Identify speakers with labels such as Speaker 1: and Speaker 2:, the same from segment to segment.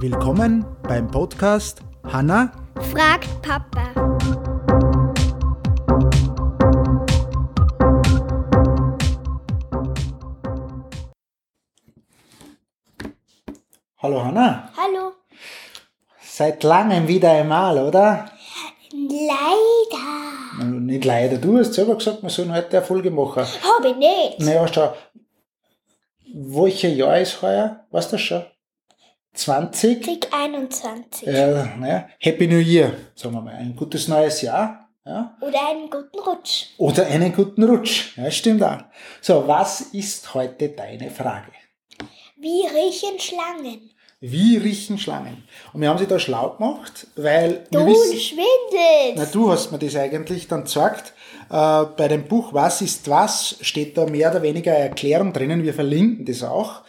Speaker 1: Willkommen beim Podcast Hanna
Speaker 2: fragt Papa.
Speaker 1: Hallo Hanna,
Speaker 2: Hallo.
Speaker 1: seit langem wieder einmal, oder?
Speaker 2: Leider.
Speaker 1: Nicht leider, du hast selber gesagt, wir sollen heute eine Folge machen.
Speaker 2: Hab ich nicht.
Speaker 1: Naja, schau, welches Jahr ist heuer? Weißt du das schon? 20?
Speaker 2: 2021.
Speaker 1: Ja, naja, Happy New Year, sagen wir mal. Ein gutes neues Jahr. Ja?
Speaker 2: Oder einen guten Rutsch.
Speaker 1: Oder einen guten Rutsch. Ja, stimmt auch. So, was ist heute deine Frage?
Speaker 2: Wie riechen Schlangen?
Speaker 1: Wie riechen Schlangen? Und wir haben sie da schlau gemacht, weil
Speaker 2: Du
Speaker 1: wissen,
Speaker 2: schwindelst.
Speaker 1: na, du hast mir das eigentlich dann gesagt. Äh, bei dem Buch Was ist was steht da mehr oder weniger eine Erklärung drinnen. Wir verlinken das auch.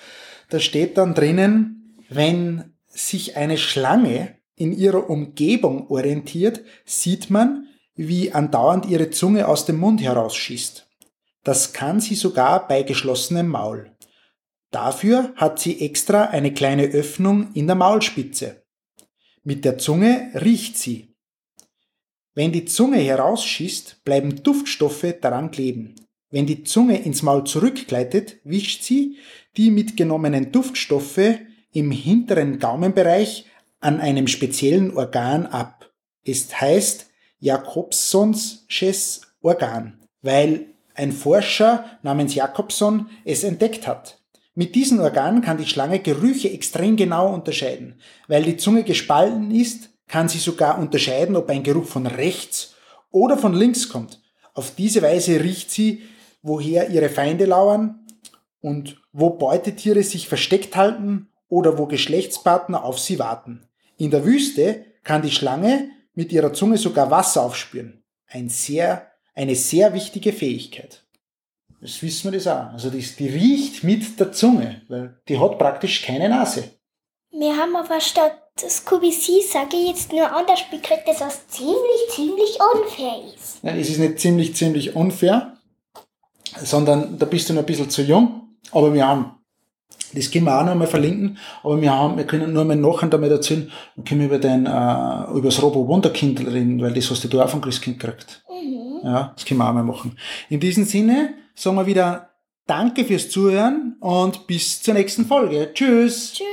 Speaker 1: Da steht dann drinnen, wenn sich eine Schlange in ihrer Umgebung orientiert, sieht man, wie andauernd ihre Zunge aus dem Mund herausschießt. Das kann sie sogar bei geschlossenem Maul. Dafür hat sie extra eine kleine Öffnung in der Maulspitze. Mit der Zunge riecht sie. Wenn die Zunge herausschießt, bleiben Duftstoffe daran kleben. Wenn die Zunge ins Maul zurückgleitet, wischt sie die mitgenommenen Duftstoffe im hinteren Gaumenbereich an einem speziellen Organ ab. Es heißt Jakobsonsches Organ, weil ein Forscher namens Jakobson es entdeckt hat. Mit diesem Organ kann die Schlange Gerüche extrem genau unterscheiden. Weil die Zunge gespalten ist, kann sie sogar unterscheiden, ob ein Geruch von rechts oder von links kommt. Auf diese Weise riecht sie, woher ihre Feinde lauern und wo Beutetiere sich versteckt halten oder wo Geschlechtspartner auf sie warten. In der Wüste kann die Schlange mit ihrer Zunge sogar Wasser aufspüren. Ein sehr, eine sehr wichtige Fähigkeit. Das wissen wir das auch. Also die, die riecht mit der Zunge, weil die hat praktisch keine Nase.
Speaker 2: Wir haben aber statt Scooby C, sage ich jetzt nur anders, gekriegt, das was ziemlich, ziemlich unfair ist.
Speaker 1: Ja, es ist nicht ziemlich, ziemlich unfair, sondern da bist du noch ein bisschen zu jung. Aber wir haben, das können wir auch noch mal verlinken, aber wir haben, wir können nur mal nachher damit erzählen, wir können über dein, äh, über das Robo Wunderkind reden, weil das hast du auch vom Christkind gekriegt.
Speaker 2: Mhm.
Speaker 1: Ja, das können wir auch mal machen. In diesem Sinne sagen wir wieder Danke fürs Zuhören und bis zur nächsten Folge. Tschüss.
Speaker 2: Tschüss.